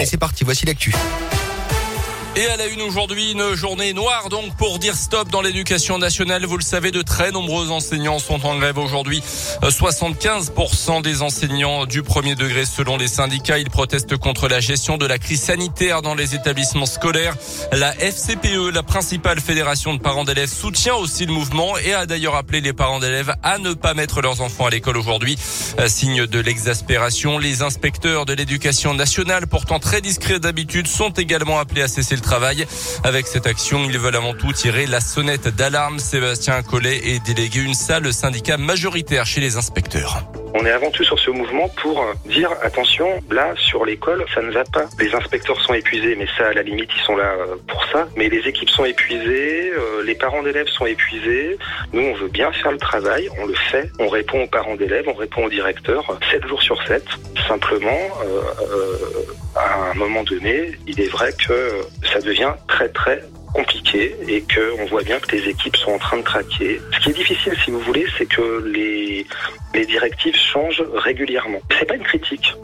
Allez, c'est parti, voici l'actu. Et à la une aujourd'hui, une journée noire donc pour dire stop dans l'éducation nationale. Vous le savez, de très nombreux enseignants sont en grève aujourd'hui. 75% des enseignants du premier degré selon les syndicats. Ils protestent contre la gestion de la crise sanitaire dans les établissements scolaires. La FCPE, la principale fédération de parents d'élèves, soutient aussi le mouvement et a d'ailleurs appelé les parents d'élèves à ne pas mettre leurs enfants à l'école aujourd'hui. Signe de l'exaspération, les inspecteurs de l'éducation nationale, pourtant très discrets d'habitude, sont également appelés à cesser travail. Avec cette action, ils veulent avant tout tirer la sonnette d'alarme. Sébastien Collet est délégué une salle syndicat majoritaire chez les inspecteurs. On est avant tout sur ce mouvement pour dire attention, là sur l'école, ça ne va pas. Les inspecteurs sont épuisés, mais ça à la limite ils sont là euh, pour ça. Mais les équipes sont épuisées, euh, les parents d'élèves sont épuisés. Nous on veut bien faire le travail, on le fait. On répond aux parents d'élèves, on répond aux directeurs, 7 jours sur 7. Simplement, euh, à un moment donné, il est vrai que ça devient très très compliqué et que on voit bien que les équipes sont en train de craquer. Ce qui est difficile, si vous voulez, c'est que les, les directives changent régulièrement. C'est pas une critique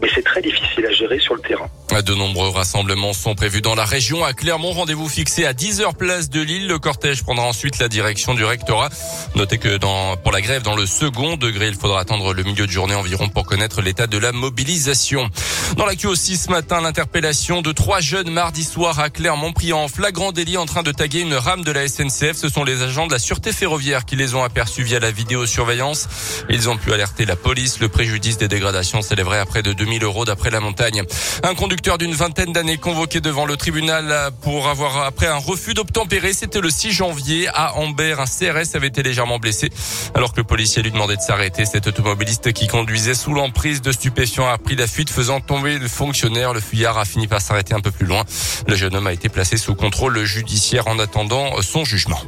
mais c'est très difficile à gérer sur le terrain. De nombreux rassemblements sont prévus dans la région. À Clermont, rendez-vous fixé à 10h place de Lille. Le cortège prendra ensuite la direction du rectorat. Notez que dans, pour la grève dans le second degré, il faudra attendre le milieu de journée environ pour connaître l'état de la mobilisation. Dans l'actu aussi ce matin, l'interpellation de trois jeunes mardi soir à Clermont pris en flagrant délit en train de taguer une rame de la SNCF. Ce sont les agents de la sûreté ferroviaire qui les ont aperçus via la vidéosurveillance. Ils ont pu alerter la police. Le préjudice des dégradations s'élèverait à près de 2000 euros d'après la montagne. Un conducteur d'une vingtaine d'années convoqué devant le tribunal pour avoir, après un refus d'obtempérer, c'était le 6 janvier à Ambert. Un CRS avait été légèrement blessé alors que le policier lui demandait de s'arrêter. Cet automobiliste qui conduisait sous l'emprise de stupéfiants a pris la fuite faisant tomber le fonctionnaire. Le fuyard a fini par s'arrêter un peu plus loin. Le jeune homme a été placé sous contrôle judiciaire en attendant son jugement.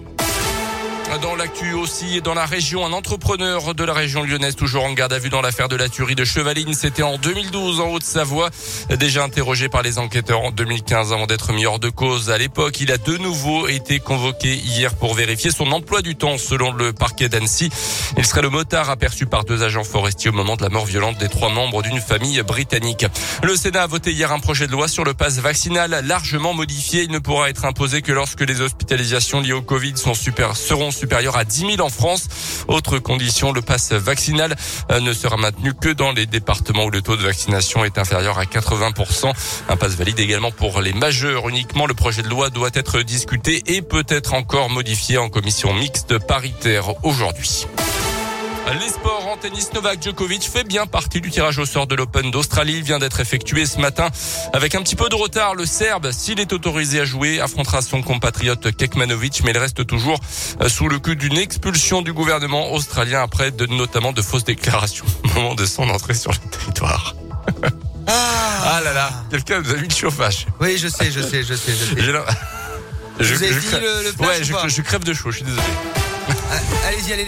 Dans l'actu aussi, dans la région, un entrepreneur de la région lyonnaise, toujours en garde à vue dans l'affaire de la tuerie de Chevaline. C'était en 2012 en Haute-Savoie. Déjà interrogé par les enquêteurs en 2015 avant d'être mis hors de cause. À l'époque, il a de nouveau été convoqué hier pour vérifier son emploi du temps selon le parquet d'Annecy. Il serait le motard aperçu par deux agents forestiers au moment de la mort violente des trois membres d'une famille britannique. Le Sénat a voté hier un projet de loi sur le pass vaccinal largement modifié. Il ne pourra être imposé que lorsque les hospitalisations liées au Covid sont super, seront supérieur à 10 000 en France. Autre condition, le pass vaccinal euh, ne sera maintenu que dans les départements où le taux de vaccination est inférieur à 80%. Un pass valide également pour les majeurs uniquement. Le projet de loi doit être discuté et peut être encore modifié en commission mixte paritaire aujourd'hui. Les sports en tennis, Novak Djokovic fait bien partie du tirage au sort de l'Open d'Australie. Il vient d'être effectué ce matin avec un petit peu de retard. Le Serbe, s'il est autorisé à jouer, affrontera son compatriote Kekmanovic, mais il reste toujours euh, sous le coup d'une expulsion du gouvernement australien après de, notamment de fausses déclarations au moment de son entrée sur le territoire. Ah, ah là là, quelqu'un nous a mis le chauffage. Oui, je sais, je sais, je sais, je sais. Je, avez dit le, le ouais, je, je crève de chaud, je suis désolé. Allez-y, allez